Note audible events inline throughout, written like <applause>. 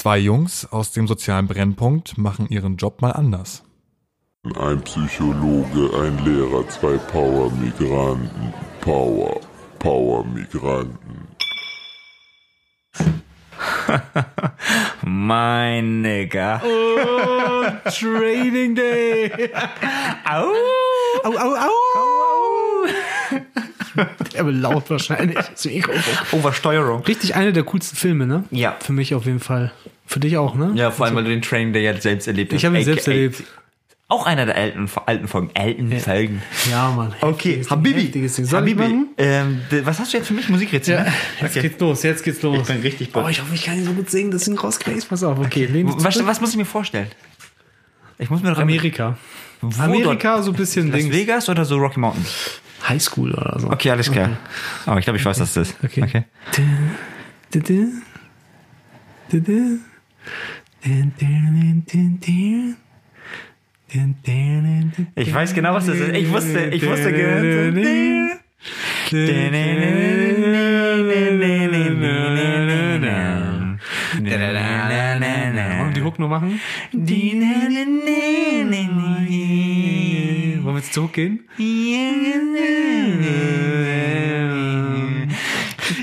Zwei Jungs aus dem sozialen Brennpunkt machen ihren Job mal anders. Ein Psychologe, ein Lehrer, zwei Power-Migranten. Power, Power-Migranten. <laughs> mein Nigger. Oh, Training Day. <laughs> Au. Au, au, au. <laughs> Der wird laut wahrscheinlich. Das Mikrofon. <laughs> Oversteuerung. Richtig einer der coolsten Filme, ne? Ja. Für mich auf jeden Fall. Für dich auch, ne? Ja, vor allem, weil du den Training Day ja selbst erlebt hast. Ich habe ihn selbst erlebt. Auch einer der alten, alten Folgen. Alten Folgen. Ja, Mann. Okay, Habibi. Habibi. Ähm, was hast du jetzt für mich? Musikrätsel? Ja, ne? jetzt Okay. geht's los, jetzt geht's los. Ich bin richtig Oh, gut. ich hoffe, ich kann nicht so gut singen, dass du ihn rauskriegst. Pass auf, okay. dich Was, was muss ich mir vorstellen? Ich muss mir doch Amerika. Amerika, so ein bisschen Las Dings. Vegas oder so Rocky Mountain? Highschool oder so. Okay, alles klar. Aber ich glaube, ich weiß, was das ist. Okay. okay. Ich weiß genau, was das ist. Ich wusste, ich wusste genau. Wir die Hook nur machen? Wollen wir jetzt zur Hook gehen?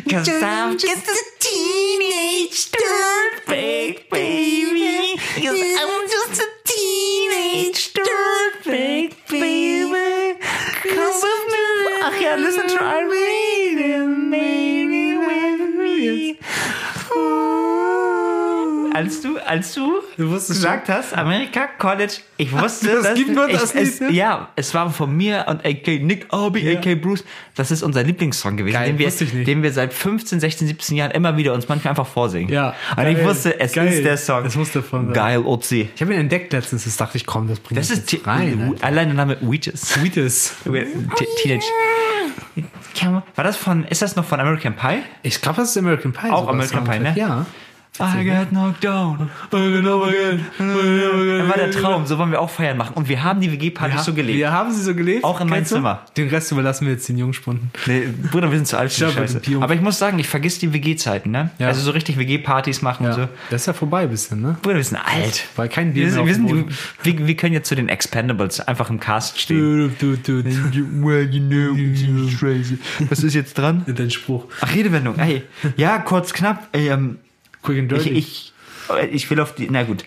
Cause I'm just Als du, du, gesagt hast, Amerika College, ich wusste, Das dass gibt nur ich, das es, Lied, ne? Ja, es war von mir und AK Nick Arby, Ja. AK Bruce. Das ist unser Lieblingssong gewesen, Geil, den, wir, ich den wir seit 15, 16, 17 Jahren immer wieder uns manchmal einfach vorsingen. Ja, Und ich geil, wusste, es geil. ist der Song. Es muss davon sein. Geil, Otzi. Ich habe ihn entdeckt letztens, das dachte ich, komm, das bringt Das ist jetzt rein. Allein der Name Wheatus. Te- <laughs> Teenage. War das von, ist das noch von American Pie? Ich glaube, das ist American Pie. Auch American Pie, ne? Ja. I got knocked down. Das war der Traum, so wollen wir auch Feiern machen. Und wir haben die WG-Party so gelebt. Wir haben sie so gelebt. Auch in meinem? Zimmer. Den Rest überlassen wir jetzt den Jungspunden. Nee, Bruder, wir sind zu alt für die Scheiße. Aber ich muss sagen, ich vergiss die WG-Zeiten, ne? Ja. Also so richtig WG-Partys machen und so. Das ist ja vorbei ein bisschen, ne? Bruder, wir sind alt. Weil kein Bier Wir, sind, wir, sind, wir, wir können jetzt zu den Expendables einfach im Cast stehen. Was ist jetzt dran? Dein Spruch. Ach, Redewendung. Ey, ja, kurz, knapp. Ey, ähm, Quick and ich, dirty. ich, ich will auf die, na gut,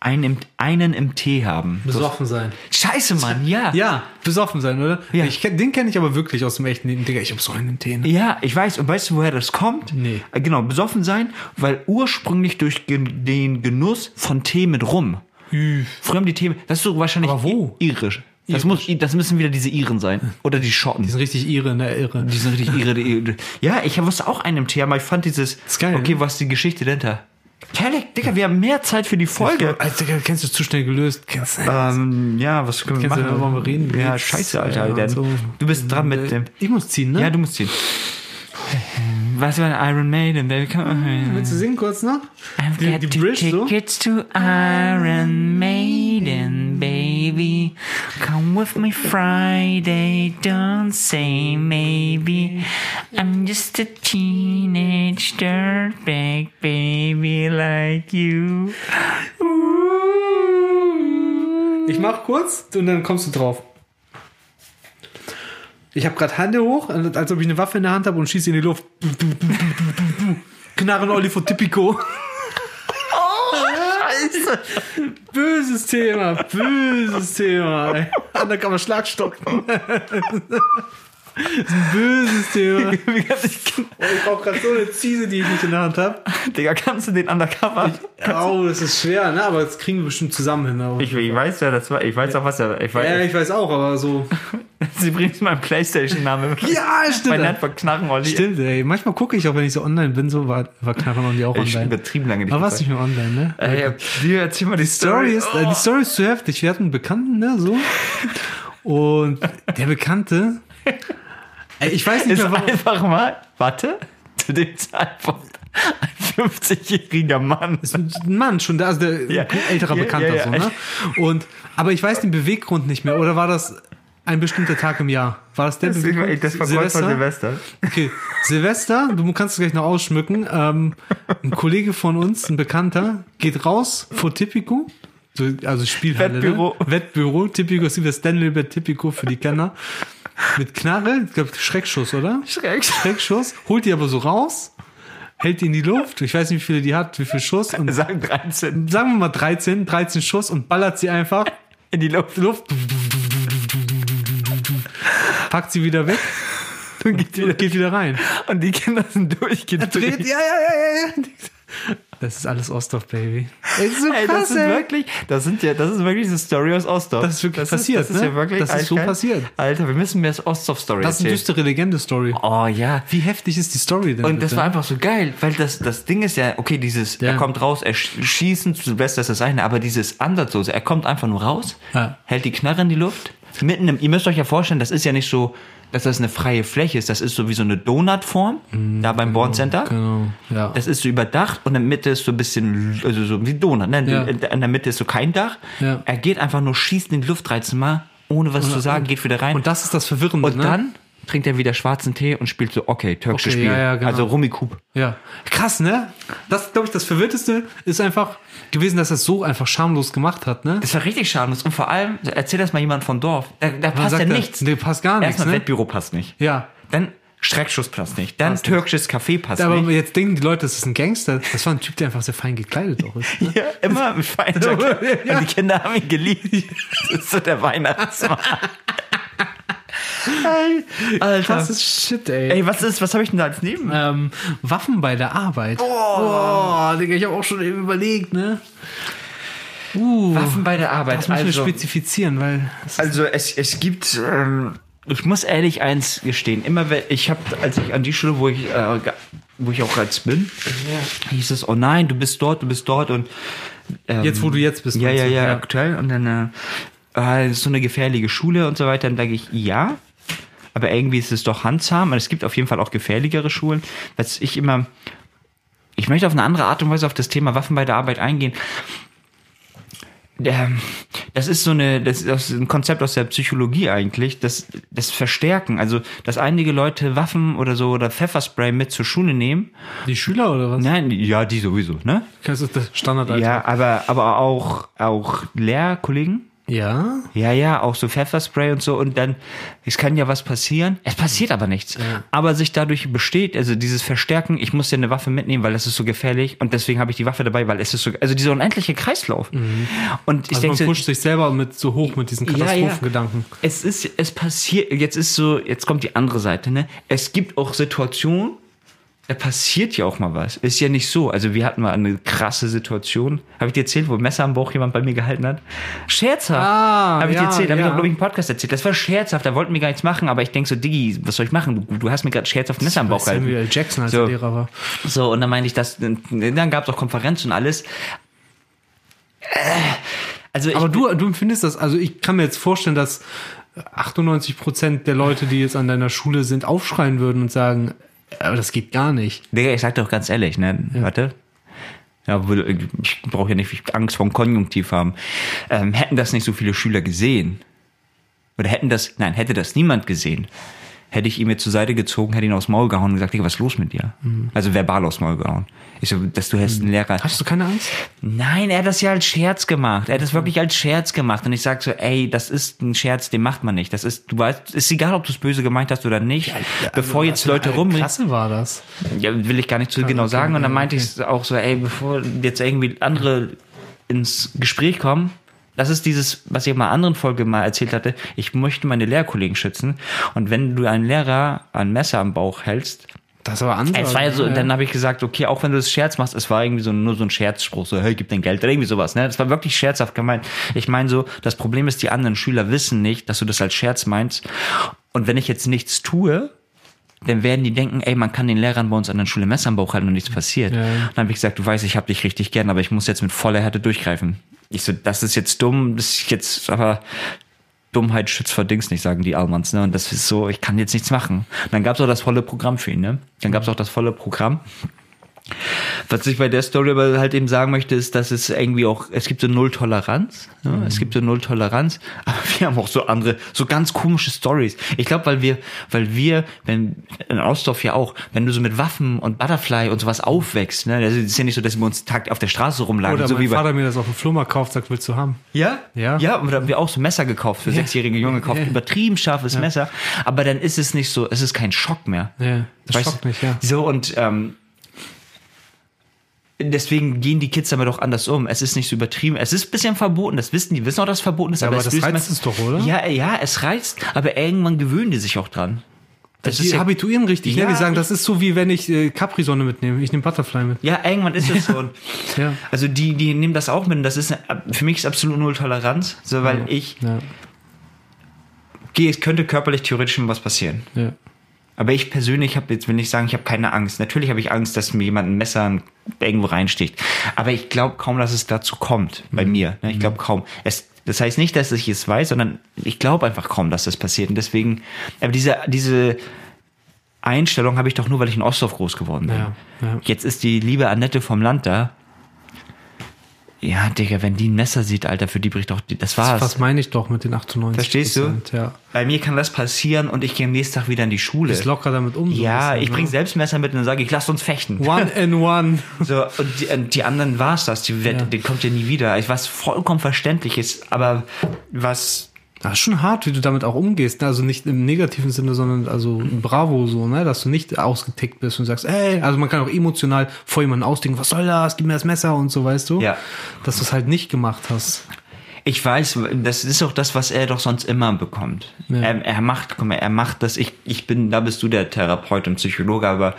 einen im, einen im Tee haben. Besoffen sein. Scheiße, Mann, ja. Ja, besoffen sein, oder? Ja. Ich, den kenne ich aber wirklich aus dem echten Leben. Digga, ich hab so einen Tee. ne? Ja, ich weiß. Und weißt du, woher das kommt? Nee. Äh, Genau, besoffen sein, weil ursprünglich durch den Genuss von Tee mit Rum. Früher haben die Tee, das ist so wahrscheinlich Aber wo? irisch. Das, muss, das müssen wieder diese Iren sein. Oder die Schotten. Die sind richtig irre, ne? Irre. Die sind richtig ihre. ihre ja, ich wusste auch einen im aber ich fand dieses. geil, okay, ne? was ist die Geschichte dahinter? Kelly, Digga, wir haben mehr Zeit für die Folge. Alter, Digga, kennst du zu schnell gelöst? Kennst du? Ähm, ja, was können wir Kennst du, machen? wollen wir reden? Ja, scheiße, Alter. ja, Denn so. Du bist dran mit dem. Ich muss ziehen, ne? Ja, du musst ziehen. Was war Iron Maiden, Baby? Willst du singen kurz noch? I've Die- got die two Bridge so? tickets to Iron Maiden, Come with me Friday, don't say maybe. I'm just a teenage dirtbag baby like you. Ich mach kurz und dann kommst du drauf. Ich habe gerade Hände hoch, als ob ich eine Waffe in der Hand habe und schieße in die Luft. Knarren Olli von Tipico. Scheiße. Böses Thema, böses Thema. ey. <laughs> Undercover Schlagstock. Das ist ein böses Thema. <laughs> Ich, Ich brauche gerade so eine Ziese, die ich nicht in der Hand habe. Digga, kannst du den Undercover? Oh, das ist schwer, ne? Aber das kriegen wir bestimmt zusammen hin. Ich, ich weiß ja, das war, ich weiß auch, was er, ich weiß, ja, ich weiß auch, aber so. <laughs> sie bringt meinen Playstation-Name. Ja, stimmt. Mein Network Knarren, Olli. Stimmt, ey. Manchmal gucke ich auch, wenn ich so online bin, so war, war Knarren und die auch Ich bin online. übertrieben lange nicht Aber warst nicht mehr online, ne? Ey, dir erzähl mal die Story ist, äh, die Story ist zu heftig. Wir hatten einen Bekannten, ne, so. <laughs> Und der Bekannte, ey, ich weiß nicht ist mehr, einfach mal, warte, zu dem Zeitpunkt ein 50-jähriger Mann. Ein Mann schon, da, also der Ja. älterer Bekannter ja, ja. so, ne? Und, aber ich weiß den Beweggrund nicht mehr. Oder war das, ein bestimmter Tag im Jahr. War das der? Das, das war vor Silvester. Okay, Silvester, du kannst es gleich noch ausschmücken. Ähm, ein Kollege von uns, ein Bekannter, geht raus vor Tipico. So, also Spielhalle. Wettbüro. Ne? Wettbüro. Tipico ist wie das Stanley bei Tipico für die Kenner. Mit Knarre, ich glaube Schreckschuss, oder? Schreckschuss. Schreckschuss. Holt die aber so raus, hält die in die Luft. Ich weiß nicht, wie viele die hat, wie viel Schuss. Und Sagen 13 sagen wir mal 13, 13 Schuss und ballert sie einfach in die Luft. Luft. Packt sie wieder weg und geht wieder, geht wieder rein. Und die Kinder sind durchgedreht. ja, ja, ja, ja. Das ist alles Ostdorf, Baby. Ey, so Ey, krass, das ist ey. wirklich, das sind ja, das ist wirklich eine Story aus Ostdorf. Das ist wirklich passiert, Das ist ne? ja wirklich, Das ist so passiert. Alter, wir müssen mir das Ostdorf-Story Das ist eine erzählen. düstere Legende-Story. Oh ja. Wie heftig ist die Story denn? Und das bitte? war einfach so geil, weil das, das Ding ist ja, okay, dieses, Ja. er kommt raus, er sch- schießen zu Silvester ist das eine, aber dieses Ansatzlose, er kommt einfach nur raus, Ja. hält die Knarre in die Luft, mitten im, ihr müsst euch ja vorstellen, das ist ja nicht so, dass das eine freie Fläche ist, das ist so wie so eine Donutform, da beim Born Center. Genau, ja. Das ist so überdacht und in der Mitte ist so ein bisschen, also so wie Donut, ne? Ja. In der Mitte ist so kein Dach. Ja. Er geht einfach nur, schießt in die Luft 13 Mal, ohne was zu sagen, geht wieder rein. Und das ist das Verwirrende, Und ne? dann trinkt er wieder schwarzen Tee und spielt so okay, türkisches Okay, Spiel. ja, ja, genau. Also Rummikub. Ja. Krass, ne? Das, glaube ich, das Verwirrteste ist einfach gewesen, dass er es so einfach schamlos gemacht hat, ne? Das war richtig schamlos. Und vor allem, erzähl das mal jemand von Dorf. Da, da passt ja nichts. Nee, passt gar nichts, Erstmal ne? Wettbüro passt nicht. Ja. Dann Schreckschuss passt nicht. Dann Passt nicht. türkisches Café passt Aber nicht. jetzt denken die Leute, das ist ein Gangster. Das war ein Typ, der einfach sehr fein gekleidet auch ist. Ne? <laughs> Ja, immer mit Feinjacket. <laughs> Ja. Und die Kinder haben ihn geliebt. Das ist so der Weihnachtsmann. <laughs> Alter. Das ist shit, ey. Ey, was ist, was habe ich denn da als Neben? Ähm, Waffen bei der Arbeit. Oh, Digga, ich habe auch schon eben überlegt, ne? Uh, Waffen bei der Arbeit. das müssen wir Also, spezifizieren, weil also es, es gibt, ähm, ich muss ehrlich eins gestehen, immer wenn, ich habe, als ich an die Schule, wo ich, äh, wo ich auch jetzt bin, hieß es, oh nein, du bist dort, du bist dort und ähm, jetzt, wo du jetzt bist. Ja, ja, du? ja, aktuell. Und dann, äh, ah, ist so eine gefährliche Schule und so weiter. Dann sage ich, ja. Aber irgendwie ist es doch handsam. Und es gibt auf jeden Fall auch gefährlichere Schulen. Was ich immer, ich möchte auf eine andere Art und Weise auf das Thema Waffen bei der Arbeit eingehen. Das ist so eine, das ist ein Konzept aus der Psychologie eigentlich, das, das Verstärken. Also, dass einige Leute Waffen oder so oder Pfefferspray mit zur Schule nehmen. Die Schüler oder was? Nein, ja, die sowieso, ne? Das ist das Standard. Ja, aber, aber auch, auch Lehrkollegen. Ja. Ja, ja, auch so Pfefferspray und so. Und dann, es kann ja was passieren. Es passiert aber nichts. Aber sich dadurch besteht, also dieses Verstärken, ich muss ja eine Waffe mitnehmen, weil das ist so gefährlich. Und deswegen habe ich die Waffe dabei, weil es ist so, also dieser unendliche Kreislauf. Und ich Also man denke, pusht sich selber mit so hoch mit diesen Ja, ja. Katastrophengedanken. es ist, es passiert, jetzt ist so, jetzt kommt die andere Seite, ne? Es gibt auch Situationen, da passiert ja auch mal was. Ist ja nicht so. Also wir hatten mal eine krasse Situation. Habe ich dir erzählt, wo ein Messer am Bauch jemand bei mir gehalten hat? Scherzhaft. Ah, Habe ich ja, dir erzählt. Habe ich ja. auch, glaube ich, im Podcast erzählt. Das war scherzhaft. Da wollten wir gar nichts machen. Aber ich denke so, Diggi, was soll ich machen? Du, du hast mir gerade scherzhaft ein Messer am Bauch gehalten. Samuel Jackson als So. er Lehrer war. So, und dann meinte ich das, dann gab es auch Konferenzen und alles. Äh, Also ich, Aber du, du empfindest das, also ich kann mir jetzt vorstellen, dass 98 Prozent der Leute, die jetzt an deiner Schule sind, aufschreien würden und sagen, aber das geht gar nicht. Digga, ich sag doch ganz ehrlich, ne? Warte. Ja, ich brauche ja nicht Angst vor dem Konjunktiv haben. Ähm, hätten das nicht so viele Schüler gesehen, oder hätten das, nein, hätte das niemand gesehen, hätte ich ihn mir zur Seite gezogen, hätte ihn aufs Maul gehauen und gesagt, Digga, was ist los mit dir? Also verbal aufs Maul gehauen. Ich so, dass du hast einen Lehrer. Hast du keine Angst? Nein, er hat das ja als Scherz gemacht. Er hat das wirklich als Scherz gemacht. Und ich sag so, ey, das ist ein Scherz, den macht man nicht. Das ist, du weißt, ist egal, ob du es böse gemeint hast oder nicht. Bevor jetzt Leute rum. Klasse war das. Ja, will ich gar nicht zu genau sagen. Und dann meinte ich auch so, ey, bevor jetzt irgendwie andere ins Gespräch kommen, das ist dieses, was ich in einer anderen Folge mal erzählt hatte. Ich möchte meine Lehrkollegen schützen. Und wenn du einen Lehrer ein Messer am Bauch hältst, Das war anders. es war ja so, dann habe ich gesagt, okay, auch wenn du das Scherz machst, es war irgendwie so nur so ein Scherzspruch, so, hey, gib dein Geld oder irgendwie sowas, ne? Das war wirklich scherzhaft gemeint. Ich meine so, das Problem ist, die anderen Schüler wissen nicht, dass du das als Scherz meinst. Und wenn ich jetzt nichts tue, dann werden die denken, ey, man kann den Lehrern bei uns an der Schule Messer am Bauch halten und nichts passiert. Ja. Dann habe ich gesagt, du weißt, ich habe dich richtig gern, aber ich muss jetzt mit voller Härte durchgreifen. Ich so, das ist jetzt dumm, das ist jetzt aber Dummheit schützt vor Dings nicht, sagen die Almans, ne? Und das ist so, ich kann jetzt nichts machen. Und dann gab's auch das volle Programm für ihn, ne? Dann gab's auch das volle Programm. Was ich bei der Story aber halt eben sagen möchte, ist, dass es irgendwie auch, es gibt so Null Toleranz. Ne? Mhm. Es gibt so Null Toleranz, <laughs> aber wir haben auch so andere, so ganz komische Stories. Ich glaube, weil wir, weil wir, wenn, in Ausdorf ja auch, wenn du so mit Waffen und Butterfly und sowas aufwächst, ne, das ist ja nicht so, dass wir uns Tag auf der Straße rumlagen, Oder so mein Vater mir das auf dem Flohmarkt kauft, sagt, willst du haben? ja? Ja. Ja, und da haben wir auch so Messer gekauft für Ja. sechsjährige Junge gekauft, Ja. übertrieben scharfes Messer, aber dann ist es nicht so, es ist kein Schock mehr. Ja, das Weißt schockt mich, ja. So und ähm, deswegen gehen die Kids damit auch anders um. Es ist nicht so übertrieben. Es ist ein bisschen verboten. Das wissen die, wissen auch, dass es verboten ist. Ja, aber es das reizt es doch, oder? Ja, ja, es reizt. Aber irgendwann gewöhnen die sich auch dran. Das die ist ja, habituieren richtig, Ja, ne? Die sagen, ich- das ist so wie wenn ich äh, Capri-Sonne mitnehme. Ich nehme Butterfly mit. ja, irgendwann ist es so. <laughs> Ja. Also die, die nehmen das auch mit. Und das ist für mich ist absolut null Toleranz, so weil ich Ja, gehe, es könnte körperlich theoretisch schon was passieren. ja. Aber ich persönlich habe jetzt will nicht sagen, ich habe keine Angst. Natürlich habe ich Angst, dass mir jemand ein Messer irgendwo reinsticht. Aber ich glaube kaum, dass es dazu kommt bei mir. ne? Ich glaube kaum. Es, das heißt nicht, dass ich es weiß, sondern ich glaube einfach kaum, dass das passiert. Und deswegen, aber diese, diese Einstellung habe ich doch nur, weil ich in Ostdorf groß geworden bin. Ja, ja. Jetzt ist die liebe Annette vom Land da. Ja, Digga, wenn die ein Messer sieht, Alter, für die bricht doch, die, das war's. Was meine ich doch mit den 98 Verstehst du? Ja. Bei mir kann das passieren und ich gehe am nächsten Tag wieder in die Schule. Ist locker damit um. so Ja, bisschen, ich bringe ne? selbst Messer mit und sage, ich lass uns fechten. One and one. <laughs> So, und die, und die anderen war's das. Die, Ja. die kommt ja nie wieder. Was vollkommen verständlich ist, aber was. Das ist schon hart, wie du damit auch umgehst. ne? Also nicht im negativen Sinne, sondern also bravo so, ne? Dass du nicht ausgetickt bist und sagst, ey, also man kann auch emotional vor jemanden ausdenken, was soll das, gib mir das Messer und so, weißt du? Ja. Dass du es halt nicht gemacht hast. Ich weiß, das ist auch das, was er doch sonst immer bekommt. Ja. Er, er macht, guck mal, er macht das, ich, ich bin, da bist du der Therapeut und Psychologe, aber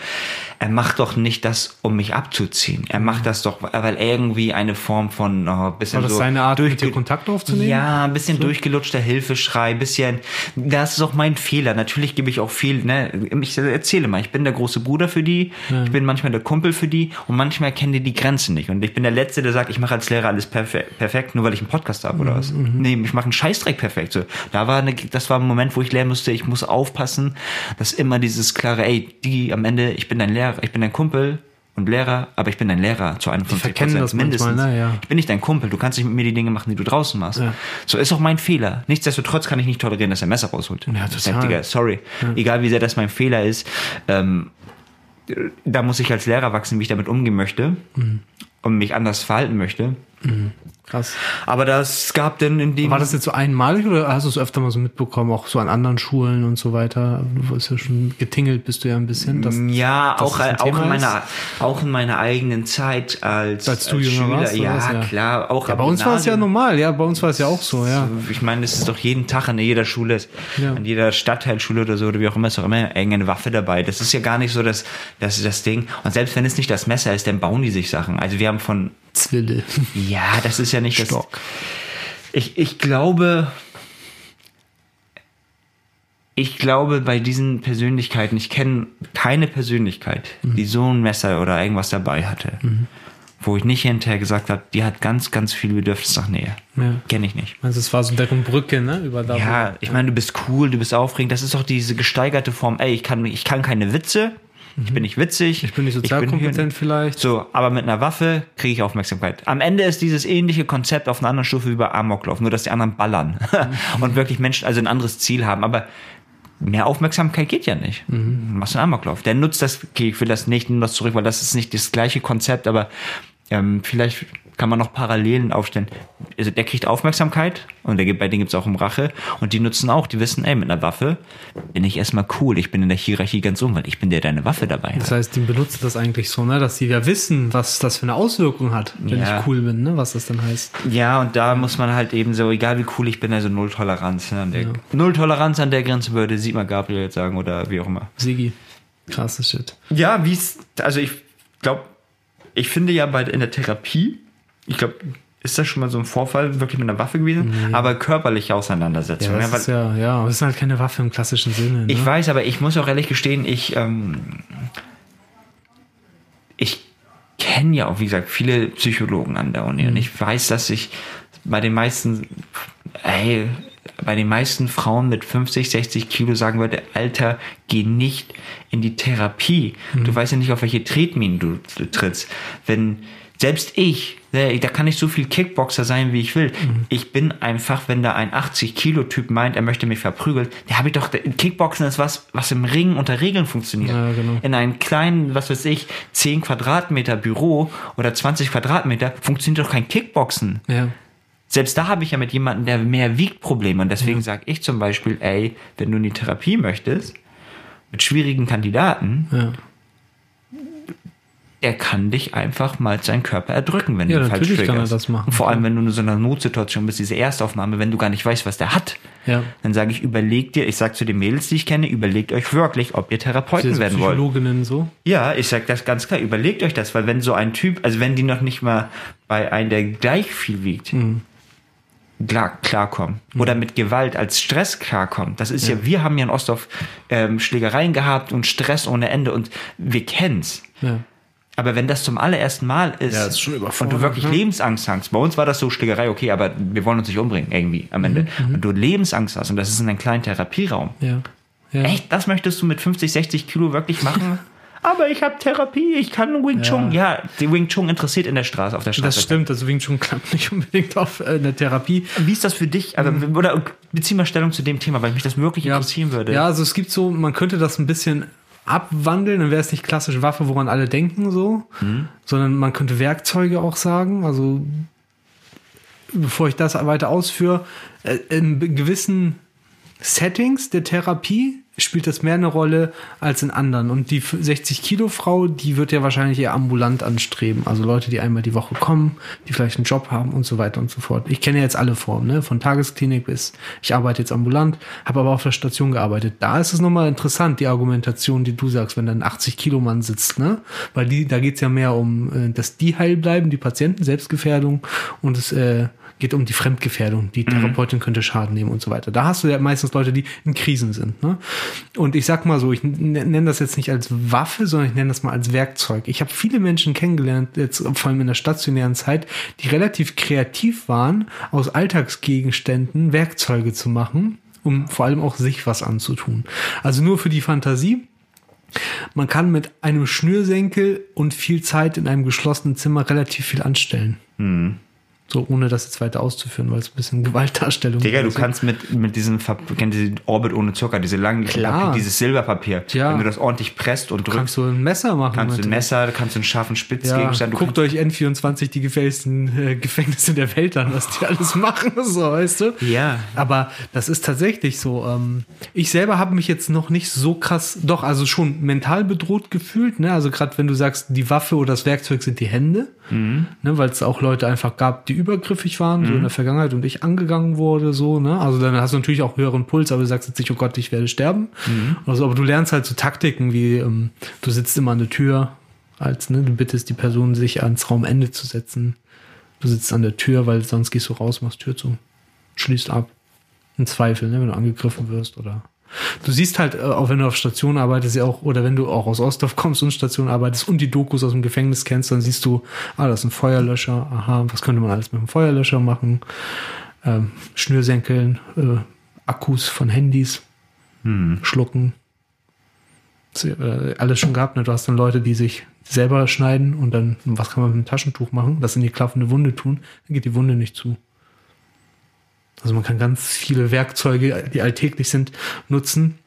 er macht doch nicht das, um mich abzuziehen. Er macht das doch, weil irgendwie eine Form von, oh, bisschen War das so seine Art, mit dir durchge- Kontakt aufzunehmen? Ja, ein bisschen durchgelutschter Hilfeschrei, bisschen, das ist auch mein Fehler. Natürlich gebe ich auch viel, ne, ich erzähle mal, ich bin der große Bruder für die, ich bin manchmal der Kumpel für die und manchmal kennen die die Grenzen nicht. Und ich bin der Letzte, der sagt, ich mache als Lehrer alles perfekt, perfekt nur weil ich einen Podcast habe oder was. Nee, ich mache einen Scheißdreck perfekt. So, da war eine, das war ein Moment, wo ich lernen musste, ich muss aufpassen, dass immer dieses klare, ey, die am Ende, ich bin dein Lehrer, ich bin dein Kumpel, und Lehrer, aber ich bin dein Lehrer zu 51 verkennen Prozent das manchmal, mindestens. ne? Ja. Ich bin nicht dein Kumpel, du kannst nicht mit mir die Dinge machen, die du draußen machst. Ja. So ist auch mein Fehler. Nichtsdestotrotz kann ich nicht tolerieren, dass er Messer rausholt. Ja, Das ist total. Digga, sorry. Egal wie sehr das mein Fehler ist, ähm, da muss ich als Lehrer wachsen, wie ich damit umgehen möchte Mhm. und mich anders verhalten möchte. Krass. Aber das gab denn in dem War das jetzt so einmalig oder hast du es öfter mal so mitbekommen, auch so an anderen Schulen und so weiter? Du bist ja schon getingelt, bist du ja ein bisschen. Das, ja, dass auch, auch, in meiner, ist? auch in meiner eigenen Zeit als, Als du jünger Schüler. warst, ja? Ja. klar. Auch ja, bei uns war es ja normal, ja, bei uns war es ja auch so, ja. Ich meine, es ist doch jeden Tag an jeder Schule, Ja. an jeder Stadtteilschule oder so, oder wie auch immer, ist doch immer irgendeine Waffe dabei. Das ist ja gar nicht so das, das, das Ding. Und selbst wenn es nicht das Messer ist, dann bauen die sich Sachen. Also wir haben von, Zwille. ja, das ist ja nicht das. Stock. Ich, ich glaube, ich glaube, bei diesen Persönlichkeiten, ich kenne keine Persönlichkeit, die so ein Messer oder irgendwas dabei hatte, wo ich nicht hinterher gesagt habe, die hat ganz, ganz viel Bedürfnis nach Nähe. Ja. Kenne ich nicht. Also es war so deren Brücke, ne? Über da. Ja, ich meine, du bist cool, du bist aufregend. Das ist doch diese gesteigerte Form. Ey, ich kann, ich kann keine Witze. Ich bin nicht witzig. Ich bin nicht sozial kompetent vielleicht. So, aber mit einer Waffe kriege ich Aufmerksamkeit. Am Ende ist dieses ähnliche Konzept auf einer anderen Stufe wie bei Amoklauf, nur dass die anderen ballern <laughs> und wirklich Menschen also ein anderes Ziel haben. Aber mehr Aufmerksamkeit geht ja nicht. Mhm. Du machst einen Amoklauf. Der nutzt das, okay, ich will das nicht, nimm das zurück, weil das ist nicht das gleiche Konzept, aber ähm, vielleicht kann man noch Parallelen aufstellen. Also der kriegt Aufmerksamkeit und der, gibt- bei denen gibt's auch um Rache und die nutzen auch, die wissen, ey, mit einer Waffe bin ich erstmal cool, ich bin in der Hierarchie ganz um, weil ich bin der, der eine Waffe dabei hat. Das heißt, die benutzen das eigentlich so, ne? Dass sie ja wissen, was das für eine Auswirkung hat, wenn Ja. ich cool bin, ne? Was das dann heißt. Ja, und da muss man halt eben so, egal wie cool ich bin, also Null Toleranz. Ne, an der, Null Toleranz an der Grenze würde Sigmar Gabriel jetzt sagen oder wie auch immer. Sigi. Krasses Shit. Ja, wie es, also ich glaube, ich finde ja bei in der Therapie, ich glaube, ist das schon mal so ein Vorfall wirklich mit einer Waffe gewesen, aber körperliche Auseinandersetzung. Ja, ne, das weil, ist ja, ja, aber es ist halt keine Waffe im klassischen Sinne. Ne? ich weiß, aber ich muss auch ehrlich gestehen, ich, ähm, ich kenne ja auch, wie gesagt, viele Psychologen an der Uni und ich weiß, dass ich bei den meisten, ey, bei den meisten Frauen mit 50, 60 Kilo sagen würde, Alter, geh nicht in die Therapie. Du weißt ja nicht, auf welche Tretminen du, trittst. Wenn selbst ich, da kann ich so viel Kickboxer sein, wie ich will. Ich bin einfach, wenn da ein 80 Kilo Typ meint, er möchte mich verprügeln, da habe ich doch Kickboxen ist was, was im Ring unter Regeln funktioniert. Ja, genau. In einem kleinen, was weiß ich, 10 Quadratmeter Büro oder 20 Quadratmeter funktioniert doch kein Kickboxen. Ja. Selbst da habe ich ja mit jemandem, der mehr wiegt, Probleme. Und deswegen sage ich zum Beispiel, ey, wenn du in die Therapie möchtest, mit schwierigen Kandidaten, Ja. Er kann dich einfach mal seinen Körper erdrücken, wenn Ja, du ihn falsch natürlich kann er triggerst. das machen. Und vor allem, wenn du in so einer Notsituation bist, diese Erstaufnahme, wenn du gar nicht weißt, was der hat, Ja. dann sage ich, überlegt dir, ich sage zu den Mädels, die ich kenne, überlegt euch wirklich, ob ihr Therapeuten Diese werden wollt. Psychologinnen so. Ja, ich sag das ganz klar, überlegt euch das, weil wenn so ein Typ, also wenn die noch nicht mal bei einem, der gleich viel wiegt, Mhm. klar, klarkommen oder mit Gewalt als Stress klarkommen. Das ist ja, wir haben ja in Ostdorf ähm, Schlägereien gehabt und Stress ohne Ende und wir kennen's. Ja. Aber wenn das zum allerersten Mal ist, Ja, ist und du wirklich ne? Lebensangst hast, bei uns war das so Schlägerei, okay, aber wir wollen uns nicht umbringen irgendwie am Ende. Mhm, Und du Lebensangst hast und das ist in einem kleinen Therapieraum. Ja. ja. Echt? Das möchtest du mit 50, 60 Kilo wirklich machen? <laughs> Aber ich habe Therapie, ich kann Wing Chun. Ja, die Wing Chun interessiert in der Straße, auf der Straße. Das stimmt, also Wing Chun klappt nicht <laughs> unbedingt auf äh, eine Therapie. Wie ist das für dich? Also, Oder bezieh mal Stellung zu dem Thema, weil mich das wirklich interessieren würde. Mhm. Ja, also es gibt so, man könnte das ein bisschen abwandeln, dann wäre es nicht klassisch Waffe, woran alle denken so, Mhm. sondern man könnte Werkzeuge auch sagen. Also bevor ich das weiter ausführe, äh, in gewissen Settings der Therapie spielt das mehr eine Rolle als in anderen. Und die 60 Kilo Frau, die wird ja wahrscheinlich eher ambulant anstreben. Also Leute, die einmal die Woche kommen, die vielleicht einen Job haben und so weiter und so fort. Ich kenne jetzt alle Formen, ne? von Tagesklinik bis ich arbeite jetzt ambulant, habe aber auf der Station gearbeitet. Da ist es nochmal interessant, die Argumentation, die du sagst, wenn da ein 80 Kilo Mann sitzt, ne? Weil die, da geht's ja mehr um, äh, dass die heil bleiben, die Patienten, Selbstgefährdung und es äh, geht um die Fremdgefährdung. Die Therapeutin könnte Schaden nehmen und so weiter. Da hast du ja meistens Leute, die in Krisen sind. Ne? Und ich sag mal so, ich nenne das jetzt nicht als Waffe, sondern ich nenne das mal als Werkzeug. Ich habe viele Menschen kennengelernt, jetzt vor allem in der stationären Zeit, die relativ kreativ waren, aus Alltagsgegenständen Werkzeuge zu machen, um vor allem auch sich was anzutun. Also nur für die Fantasie. Man kann mit einem Schnürsenkel und viel Zeit in einem geschlossenen Zimmer relativ viel anstellen. So, ohne das jetzt weiter auszuführen, weil es ein bisschen Gewaltdarstellung Digga, du ist. kannst mit, mit diesem, kennt ihr Orbit ohne Zucker, diese langen, Klar. dieses Silberpapier. Ja. Wenn du das ordentlich presst und drückst, kannst du ein Messer machen. kannst du ein Messer, kannst du einen scharfen ja, Spitzgegenstand. du guckt euch N24 die gefährlichsten äh, Gefängnisse der Welt an, was die alles machen, <laughs> so, weißt du? Ja. Aber das ist tatsächlich so. Ähm, ich selber habe mich jetzt noch nicht so krass, doch, also schon mental bedroht gefühlt, ne? Also gerade wenn du sagst, die Waffe oder das Werkzeug sind die Hände, Mhm. ne? weil es auch Leute einfach gab, die übergriffig waren, so in der Vergangenheit und ich angegangen wurde, so, ne? Also dann hast du natürlich auch höheren Puls, aber du sagst jetzt nicht, oh Gott, ich werde sterben. Mhm. Also, aber du lernst halt so Taktiken wie, ähm, du sitzt immer an der Tür, als, ne, du bittest die Person, sich ans Raumende zu setzen. Du sitzt an der Tür, weil sonst gehst du raus, machst Tür zu, schließt ab. Im Zweifel, ne, wenn du angegriffen wirst oder. Du siehst halt, äh, auch wenn du auf Station arbeitest, ja auch, oder wenn du auch aus Ostdorf kommst und Station arbeitest und die Dokus aus dem Gefängnis kennst, dann siehst du, ah, das ist ein Feuerlöscher, aha, was könnte man alles mit einem Feuerlöscher machen? Ähm, Schnürsenkeln, äh, Akkus von Handys, schlucken. Das, äh, alles schon gehabt, ne? Du hast dann Leute, die sich selber schneiden und dann, was kann man mit einem Taschentuch machen? Das in die klaffende Wunde tun, dann geht die Wunde nicht zu. Also man kann ganz viele Werkzeuge, die alltäglich sind, nutzen.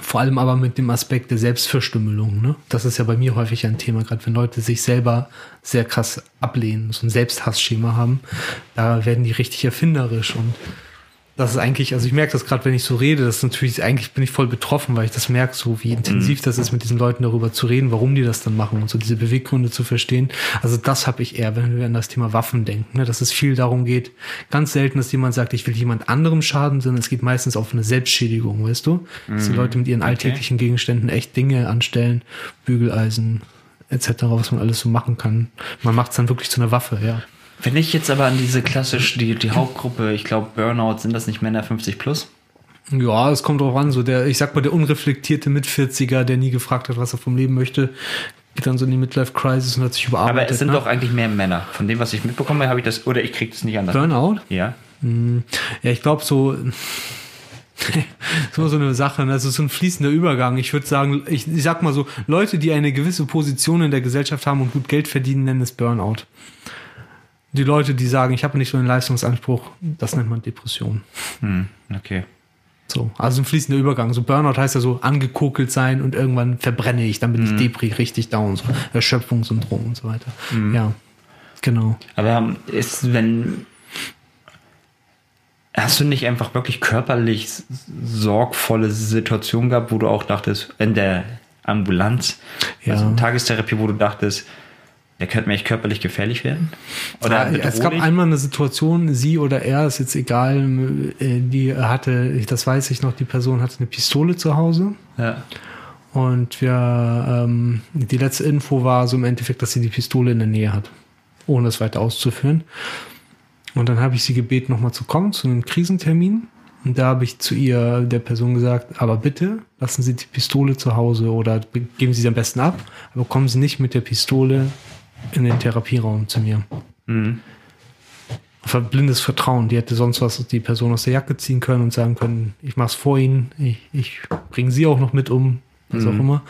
Vor allem aber mit dem Aspekt der Selbstverstümmelung. Ne? Das ist ja bei mir häufig ein Thema, gerade wenn Leute sich selber sehr krass ablehnen, so ein Selbsthassschema haben, da werden die richtig erfinderisch und das ist eigentlich, also ich merke das gerade, wenn ich so rede, das ist natürlich, eigentlich bin ich voll betroffen, weil ich das merke, so wie intensiv das ist, mit diesen Leuten darüber zu reden, warum die das dann machen und so diese Beweggründe zu verstehen. Also das habe ich eher, wenn wir an das Thema Waffen denken, ne, dass es viel darum geht, ganz selten, dass jemand sagt, ich will jemand anderem schaden, sondern es geht meistens auf eine Selbstschädigung, weißt du? Dass die Leute mit ihren alltäglichen Gegenständen echt Dinge anstellen, Bügeleisen etc., was man alles so machen kann. Man macht es dann wirklich zu einer Waffe, ja. Wenn ich jetzt aber an diese klassisch, die, die Hauptgruppe, ich glaube Burnout, sind das nicht Männer 50 plus? Ja, es kommt drauf an. So der, ich sag mal, der unreflektierte Mit-40er, der nie gefragt hat, was er vom Leben möchte, geht dann so in die Midlife-Crisis und hat sich überarbeitet. Aber es sind ne? doch eigentlich mehr Männer. Von dem, was ich mitbekomme, habe ich das, oder ich kriege das nicht anders. Burnout? Ja. Ja, ich glaube so, <laughs> so so eine Sache, ne? also so ein fließender Übergang. Ich würde sagen, ich, ich sag mal so, Leute, die eine gewisse Position in der Gesellschaft haben und gut Geld verdienen, nennen es Burnout. Die Leute, die sagen, ich habe nicht so einen Leistungsanspruch, das nennt man Depression. Hm, okay. So, also ein fließender Übergang. So Burnout heißt ja so angekokelt sein und irgendwann verbrenne ich, dann bin ich Depri richtig down, so Erschöpfungssyndrom und so weiter. Ja, genau. Aber ist, wenn. Hast du nicht einfach wirklich körperlich sorgvolle Situationen gehabt, wo du auch dachtest, in der Ambulanz, Ja. also Tagestherapie, wo du dachtest, der könnte mir echt körperlich gefährlich werden? Oder Ja, es gab einmal eine Situation, sie oder er, ist jetzt egal, äh, die hatte, das weiß ich noch, die Person hatte eine Pistole zu Hause. Ja. Und wir, ähm, die letzte Info war so im Endeffekt, dass sie die Pistole in der Nähe hat, ohne es weiter auszuführen. Und dann habe ich sie gebeten, nochmal zu kommen zu einem Krisentermin. Und da habe ich zu ihr, der Person gesagt, aber bitte lassen Sie die Pistole zu Hause oder geben Sie sie am besten ab, aber kommen Sie nicht mit der Pistole in den Therapieraum zu mir. Ver- Blindes Vertrauen. Die hätte sonst was die Person aus der Jacke ziehen können und sagen können, ich mach's vor Ihnen, ich, ich bringe Sie auch noch mit um, was auch immer.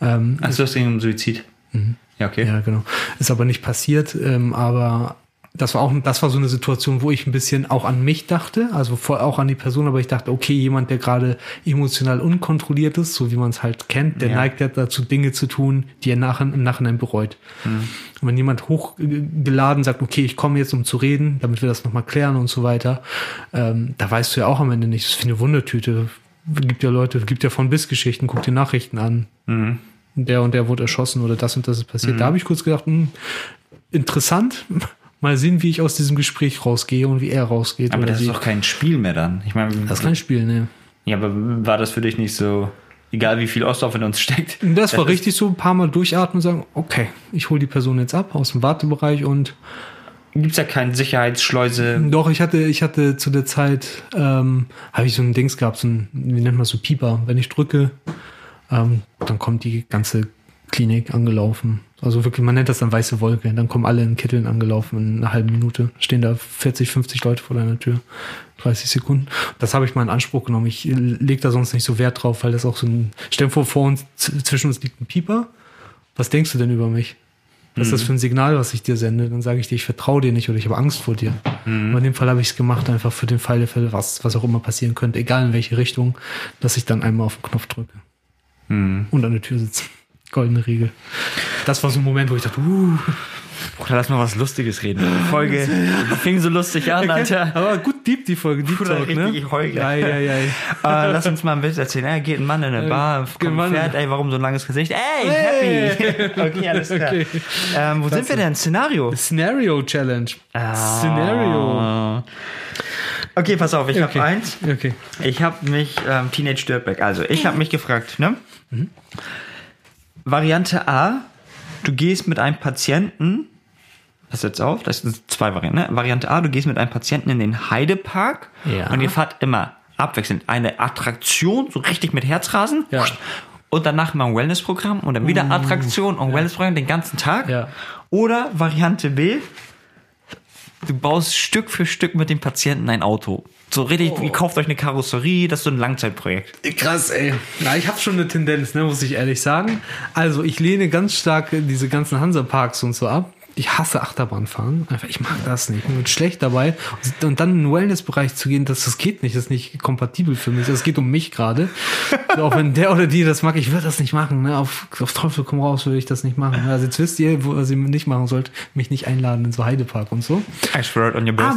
Ähm, Achso, das ging um Suizid. Ja, okay. ja, genau. Ist aber nicht passiert, ähm, aber das war auch, das war so eine Situation, wo ich ein bisschen auch an mich dachte, also vor, auch an die Person, aber ich dachte, okay, jemand, der gerade emotional unkontrolliert ist, so wie man es halt kennt, der Ja. neigt ja dazu, Dinge zu tun, die er nach, im Nachhinein bereut. Und wenn jemand hochgeladen sagt, okay, ich komme jetzt, um zu reden, damit wir das nochmal klären und so weiter, ähm, da weißt du ja auch am Ende nicht, das ist wie eine Wundertüte. Gibt ja Leute, gibt ja von bis Geschichten, guck dir Nachrichten an. Der und der wurde erschossen oder das und das ist passiert. Da habe ich kurz gedacht, hm, interessant. Mal sehen, wie ich aus diesem Gespräch rausgehe und wie er rausgeht. Aber das ist doch kein Spiel mehr dann. Ich meine, das ist kein Spiel, ne? ja, aber war das für dich nicht so, egal wie viel Ostdorf in uns steckt? Das war ist- richtig so, ein paar Mal durchatmen und sagen, okay, ich hole die Person jetzt ab aus dem Wartebereich und Gibt's ja keine Sicherheitsschleuse. Doch, ich hatte, ich hatte zu der Zeit, ähm, habe ich so ein Dings gehabt, so ein, wie nennt man so Pieper. Wenn ich drücke, ähm, dann kommt die ganze Klinik angelaufen. Also wirklich, man nennt das dann weiße Wolke. Dann kommen alle in Kitteln angelaufen in einer halben Minute. Stehen da 40, 50 Leute vor deiner Tür. 30 Sekunden. Das habe ich mal in Anspruch genommen. Ich lege da sonst nicht so Wert drauf, weil das auch so ein, stell dir vor, vor uns, zwischen uns liegt ein Pieper. Was denkst du denn über mich? Was ist das für ein Signal, was ich dir sende? Dann sage ich dir, ich vertraue dir nicht oder ich habe Angst vor dir. Aber in dem Fall habe ich es gemacht, einfach für den Fall der Fälle, was, was auch immer passieren könnte, egal in welche Richtung, dass ich dann einmal auf den Knopf drücke. Und an der Tür sitze. Goldene Regel. Das war so ein Moment, wo ich dachte, uh, Bruder, lass mal was Lustiges reden. Die Folge <laughs> fing so lustig an, Alter. aber gut deep die Folge, Deep Bruder, Talk, ne? richtig Heuge. Ja, ja, ja. <laughs> Äh, lass uns mal ein Witz erzählen. Er geht ein Mann in eine Bar, geht ein kommt Mann ein in- Pferd, ey, warum so ein langes Gesicht? Ey, Hey! happy. <laughs> Okay, alles klar. Okay. Ähm, wo sind wir denn? Szenario. Scenario Challenge. Scenario. Okay, pass auf, ich Okay. habe eins. Okay. Ich habe mich, ähm, Teenage Dirtbag, also ich habe mich gefragt, ne? Variante A, du gehst mit einem Patienten, pass jetzt auf, das sind zwei Varianten, ne? Variante A, du gehst mit einem Patienten in den Heidepark Ja. und ihr fahrt immer abwechselnd eine Attraktion, so richtig mit Herzrasen. Ja. Und danach mal ein Wellnessprogramm und dann wieder Attraktion und Wellnessprogramm den ganzen Tag. Ja. Oder Variante B, du baust Stück für Stück mit dem Patienten ein Auto. So richtig, ihr kauft euch eine Karosserie, das ist so ein Langzeitprojekt. Krass, ey. Na, ich habe schon eine Tendenz, ne, muss ich ehrlich sagen. Also, ich lehne ganz stark diese ganzen Hansa-Parks und so ab. Ich hasse Achterbahnfahren. Einfach, ich mag das nicht. Ich bin schlecht dabei. Und dann in den Wellness-Bereich zu gehen, das, das geht nicht. Das ist nicht kompatibel für mich. Es geht um mich gerade. Auch wenn der oder die das mag, ich würde das nicht machen. Ne? Auf, auf Teufel komm raus, würde ich das nicht machen. Also jetzt wisst ihr, wo ihr sie nicht machen sollt, mich nicht einladen in so Heidepark und so.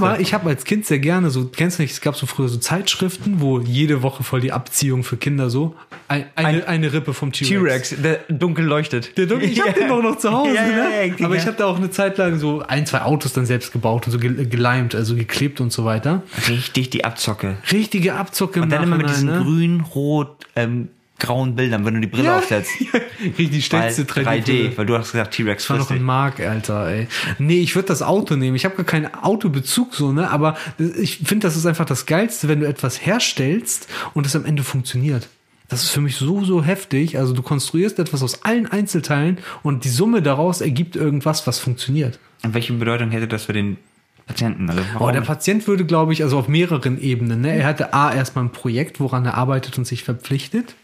Aber ich habe als Kind sehr gerne so, kennst du nicht, es gab so früher so Zeitschriften, wo jede Woche voll die Abziehung für Kinder so, ein, eine, Ein- eine Rippe vom T-Rex. T-Rex, der dunkel leuchtet. Der Dunkel, ich hab den doch noch zu Hause, <laughs> ja, ne? ja, Aber ich habe da auch eine Zeit lang so ein, zwei Autos dann selbst gebaut und so ge- geleimt, also geklebt und so weiter. Richtig die Abzocke. Richtige Abzocke Und dann immer mit diesen ne? grün, rot, ähm, grauen Bildern, wenn du die Brille Ja, aufsetzt. <laughs> Richtig stellste 3D, weil du hast gesagt, T-Rex Das war noch ein. Mark, Alter, ey. Nee, ich würde das Auto nehmen. Ich habe gar keinen Autobezug so, ne? Aber ich finde, das ist einfach das Geilste, wenn du etwas herstellst und es am Ende funktioniert. Das ist für mich so, so heftig. Also du konstruierst etwas aus allen Einzelteilen und die Summe daraus ergibt irgendwas, was funktioniert. Und welche Bedeutung hätte das für den Patienten. Also Aber der Patient würde, glaube ich, also auf mehreren Ebenen. Ne? Er hatte A, erstmal ein Projekt, woran er arbeitet und sich verpflichtet.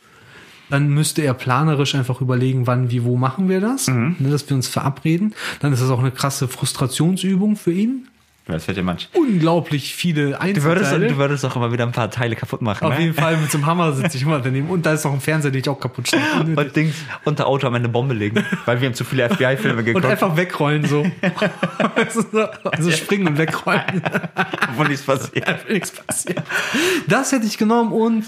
Dann müsste er planerisch einfach überlegen, wann, wie, wo machen wir das, ne, dass wir uns verabreden. Dann ist das auch eine krasse Frustrationsübung für ihn. Das wird ja manch. Unglaublich viele Du würdest, Einzelteile. du würdest auch immer wieder ein paar Teile kaputt machen. Auf ne? jeden Fall mit so einem Hammer <laughs> sitze ich immer daneben. Und da ist noch ein Fernseher, den ich auch kaputt schneide. Und Dings unter Auto am Ende Bombe legen, weil wir haben zu viele FBI-Filme Und geguckt, einfach wegrollen so. <laughs> also springen und wegrollen. wo nichts passiert. Nichts passiert. Das hätte ich genommen und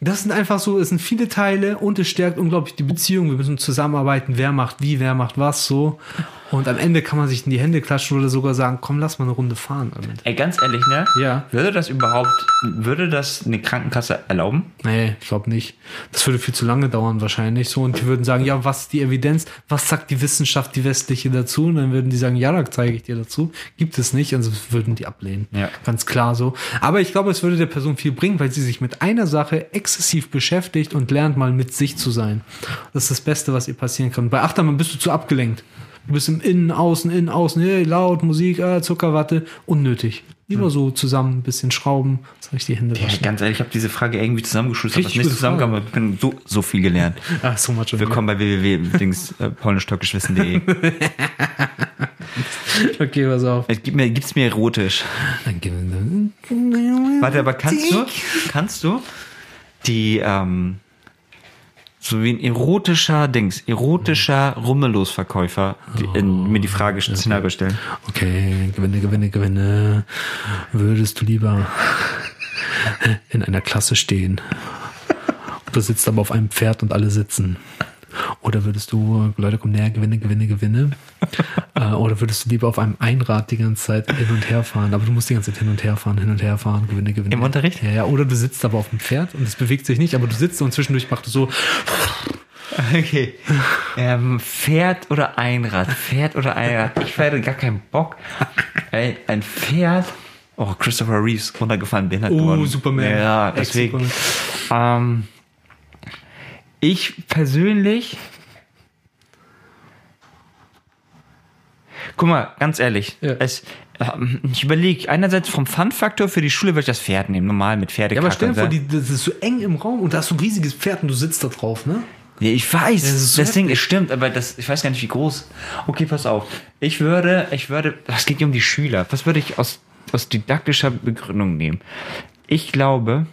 das sind einfach so, es sind viele Teile und es stärkt unglaublich die Beziehung. Wir müssen zusammenarbeiten, wer macht wie, wer macht was so. Und am Ende kann man sich in die Hände klatschen oder sogar sagen, komm, lass mal eine Runde fahren damit. Ey, ganz ehrlich, ne? Ja. Würde das überhaupt, würde das eine Krankenkasse erlauben? Nee, ich glaube nicht. Das würde viel zu lange dauern wahrscheinlich so. Und die würden sagen, ja, was ist die Evidenz? Was sagt die Wissenschaft, die westliche dazu? Und dann würden die sagen, ja, da zeige ich dir dazu. Gibt es nicht. Also würden die ablehnen. Ja. Ganz klar so. Aber ich glaube, es würde der Person viel bringen, weil sie sich mit einer Sache exzessiv beschäftigt und lernt mal mit sich zu sein. Das ist das Beste, was ihr passieren kann. Bei Achtermann bist du zu abgelenkt. Du bist im Innen, Außen, Innen, Außen, hey, laut, Musik, ah, Zuckerwatte. Unnötig. Lieber so zusammen ein bisschen schrauben, soll ich die Hände Ja, waschen. ganz ehrlich, ich habe diese Frage irgendwie zusammengeschustert, was nicht zusammenkam, aber ich bin so, so viel gelernt. Ach, <laughs> so much Willkommen bei www.polnisch-türkischwissen.de. <laughs> Okay, pass auf. Es gibt mir, gibt's mir erotisch. Warte, aber kannst du, kannst du die, ähm, so wie ein erotischer Dings, erotischer Rummelosverkäufer die, in, mir die Frage Szenario stellen? Okay, gewinne, gewinne, gewinne. Würdest du lieber in einer Klasse stehen? Du sitzt aber auf einem Pferd und alle sitzen. Oder würdest du, Leute, komm näher, gewinne, gewinne, gewinne. <laughs> Äh, Oder würdest du lieber auf einem Einrad die ganze Zeit hin und her fahren? Aber du musst die ganze Zeit hin und her fahren, hin und her fahren, gewinne, gewinne. Im Unterricht? Ja, ja. Oder du sitzt aber auf dem Pferd und es bewegt sich nicht, aber du sitzt und zwischendurch macht es so. <laughs> Okay. Ähm, Pferd oder Einrad? Pferd oder Einrad? Ich werde gar keinen Bock. Ey, ein Pferd. Oh, Christopher Reeves runtergefallen, behindert Oh, geworden. Superman. Ja, deswegen. Ähm, ich persönlich. Guck mal, ganz ehrlich. Ja. Es, ähm, ich überlege, einerseits vom Fun-Faktor für die Schule würde ich das Pferd nehmen, normal mit Ja, Pferdekacke. aber stell dir vor, die, das ist so eng im Raum und da ist so ein riesiges Pferd und du sitzt da drauf, ne? Nee, ich weiß, Das ist so das Ding ist stimmt, aber das, ich weiß gar nicht, wie groß. Okay, pass auf. Ich würde, ich würde, es geht hier um die Schüler. Was würde ich aus, aus didaktischer Begründung nehmen? Ich glaube,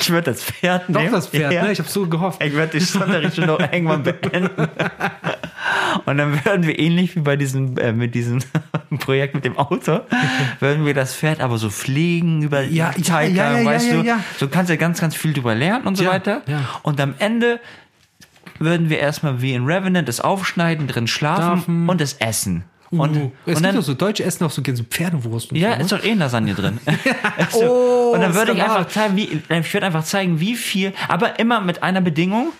ich würde das Pferd Doch nehmen. das Pferd, ja. ne? Ich habe so gehofft. Ich werde die schon noch <laughs> irgendwann beenden. Und dann würden wir ähnlich wie bei diesem, äh, mit diesem <laughs> Projekt mit dem Auto, würden wir das Pferd aber so fliegen über Ja, die Zeit ja, ja, weißt du. Du kannst ja ganz, ganz viel drüber lernen und so weiter. Und am Ende würden wir erstmal wie in Revenant das aufschneiden, drin schlafen Schlafen. und das essen. Und, uh, es und gibt dann, doch so Deutsche essen auch so so Pferdewurst und ja, so. ist ne? doch eh Lasagne drin. <laughs> <laughs> so. Oh, und dann würde ich einfach zeigen, wie, ich würde einfach zeigen, wie viel, aber immer mit einer Bedingung.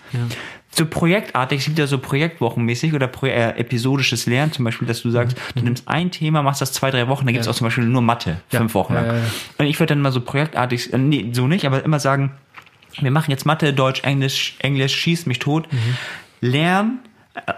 So projektartig, es gibt ja so projektwochenmäßig oder pro, äh, episodisches Lernen, zum Beispiel, dass du sagst, du nimmst ein Thema, machst das zwei, drei Wochen, dann gibt es auch zum Beispiel nur Mathe, fünf Wochen lang. Ja, ja, ja. Und ich würde dann mal so projektartig, äh, nee, so nicht, aber immer sagen, wir machen jetzt Mathe, Deutsch, Englisch, Englisch, schieß mich tot. Mhm. Lernen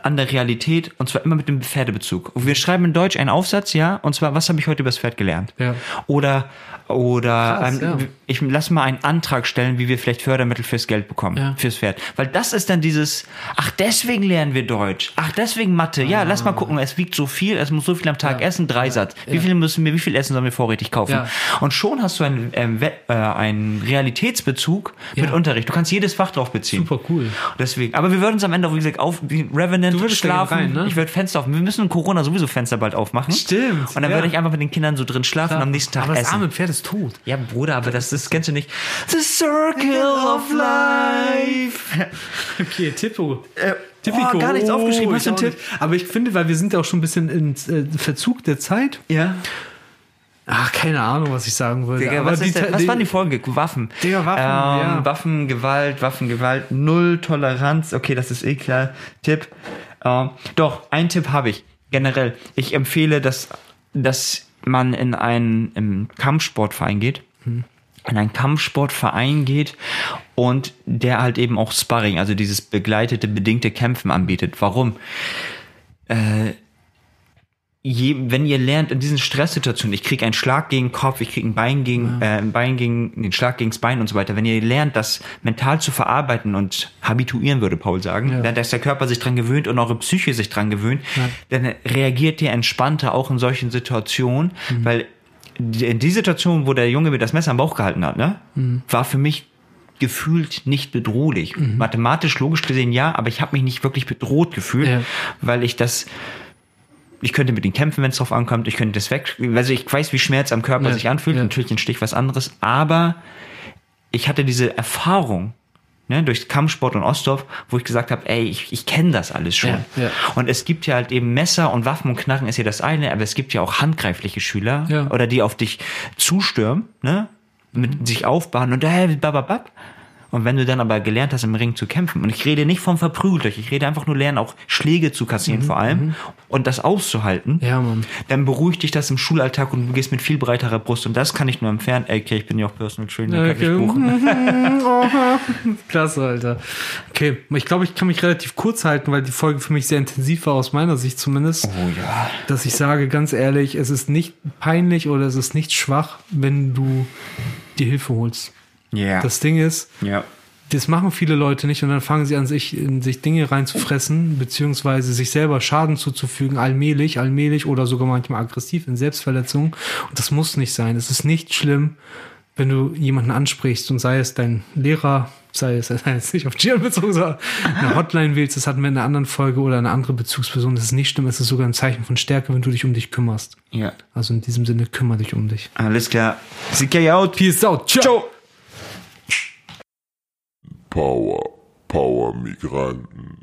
an der Realität und zwar immer mit dem Pferdebezug. Wir schreiben in Deutsch einen Aufsatz, ja, und zwar, was habe ich heute über das Pferd gelernt? Ja. Oder, oder Krass, ähm, ja. ich lass mal einen Antrag stellen, wie wir vielleicht Fördermittel fürs Geld bekommen, Ja. fürs Pferd. Weil das ist dann dieses, ach, deswegen lernen wir Deutsch. Ach, deswegen Mathe. Ja, lass mal gucken, es wiegt so viel, es muss so viel am Tag Ah. Ja. essen, Dreisatz. Wie viel müssen wir, wie viel Essen sollen wir vorrätig kaufen? Und schon hast du einen, ähm, äh, einen Realitätsbezug mit. Unterricht. Du kannst jedes Fach drauf beziehen. Super cool. Deswegen. Aber wir würden uns am Ende auch, wie gesagt, auf wie Revenant schlafen. rein, ne? Ich würde Fenster auf. Wir müssen Corona sowieso Fenster bald aufmachen. Stimmt, Und dann würde ich einfach mit den Kindern so drin schlafen und am nächsten Tag Aber das essen. arme Pferd ist tot. Ja, Bruder, aber das, das kennst du nicht. The Circle of Life. <laughs> Okay, Tippo. Äh, oh, gar nichts aufgeschrieben. Hast du einen ich auch Tipp? nicht. Aber ich finde, weil wir sind ja auch schon ein bisschen in äh, Verzug der Zeit. Ja. Ach, keine Ahnung, was ich sagen würde. Digga, aber was, ist die, denn, was waren die Folgen? Waffen. Digga, Waffen, ähm, ja. Waffen, Gewalt, Waffengewalt, null Toleranz. Okay, das ist eh klar. Tipp. Ähm, doch, einen Tipp habe ich. Generell. Ich empfehle, dass, dass man in einen Kampfsportverein geht. Hm. In einen Kampfsportverein geht und der halt eben auch Sparring, also dieses begleitete, bedingte Kämpfen anbietet. Warum? Äh, je, wenn ihr lernt in diesen Stresssituationen, ich kriege einen Schlag gegen den Kopf, ich kriege ein Bein gegen, äh, ein Bein gegen den Schlag gegens Bein und so weiter, wenn ihr lernt, das mental zu verarbeiten und habituieren, würde Paul sagen, Ja. dass der Körper sich dran gewöhnt und eure Psyche sich dran gewöhnt, dann reagiert ihr entspannter auch in solchen Situationen, Mhm. weil die, die Situation, wo der Junge mir das Messer am Bauch gehalten hat, ne, Mhm. war für mich gefühlt nicht bedrohlich. Mathematisch, logisch gesehen ja, aber ich habe mich nicht wirklich bedroht gefühlt, Ja. weil ich das ich könnte mit ihm kämpfen, wenn es drauf ankommt. Ich könnte das weg. Also ich weiß, wie Schmerz am Körper Ja, sich anfühlt. ja. Natürlich ein Stich was anderes. Aber ich hatte diese Erfahrung ne, durch Kampfsport und Ostdorf, wo ich gesagt habe, ey, ich, ich kenne das alles schon. Ja, ja. Und es gibt ja halt eben Messer und Waffen und Knarren ist ja das eine, aber es gibt ja auch handgreifliche Schüler Ja. oder die auf dich zustürmen, ne, mit sich aufbauen und äh, bababab. Und wenn du dann aber gelernt hast, im Ring zu kämpfen, und ich rede nicht vom verprügelt euch, ich rede einfach nur lernen, auch Schläge zu kassieren vor allem und das auszuhalten, Mhm, Ja, Mann. dann beruhigt dich das im Schulalltag und du gehst mit viel breiterer Brust. Und das kann ich nur empfehlen. Ey, okay, ich bin ja auch Personal Trainer, kann ich buchen. <laughs> Klasse, Alter. Okay, ich glaube, ich kann mich relativ kurz halten, weil die Folge für mich sehr intensiv war, aus meiner Sicht zumindest. Oh ja. Dass ich sage, ganz ehrlich, es ist nicht peinlich oder es ist nicht schwach, wenn du die Hilfe holst. Ja. Das Ding ist, ja. das machen viele Leute nicht und dann fangen sie an, sich in sich Dinge reinzufressen, beziehungsweise sich selber Schaden zuzufügen, allmählich, allmählich oder sogar manchmal aggressiv in Selbstverletzung. Und das muss nicht sein. Es ist nicht schlimm, wenn du jemanden ansprichst und sei es dein Lehrer, sei es <laughs> sei es nicht auf Gian bezogen, sondern eine Hotline wählst, das hatten wir in einer anderen Folge oder eine andere Bezugsperson. Das ist nicht schlimm, es ist sogar ein Zeichen von Stärke, wenn du dich um dich kümmerst. Ja. Also in diesem Sinne, kümmere dich um dich. Alles klar. CK out. Peace out. Ciao. Power, Power Migranten.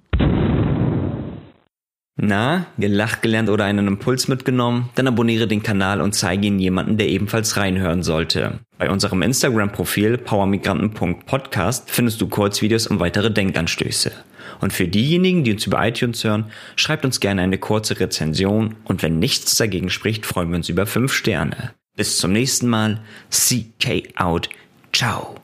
Na, gelacht gelernt oder einen Impuls mitgenommen? Dann abonniere den Kanal und zeige ihn jemanden, der ebenfalls reinhören sollte. Bei unserem Instagram-Profil powermigranten.podcast findest du Kurzvideos und weitere Denkanstöße. Und für diejenigen, die uns über iTunes hören, schreibt uns gerne eine kurze Rezension und wenn nichts dagegen spricht, freuen wir uns über 5 Sterne. Bis zum nächsten Mal. CK out. Ciao.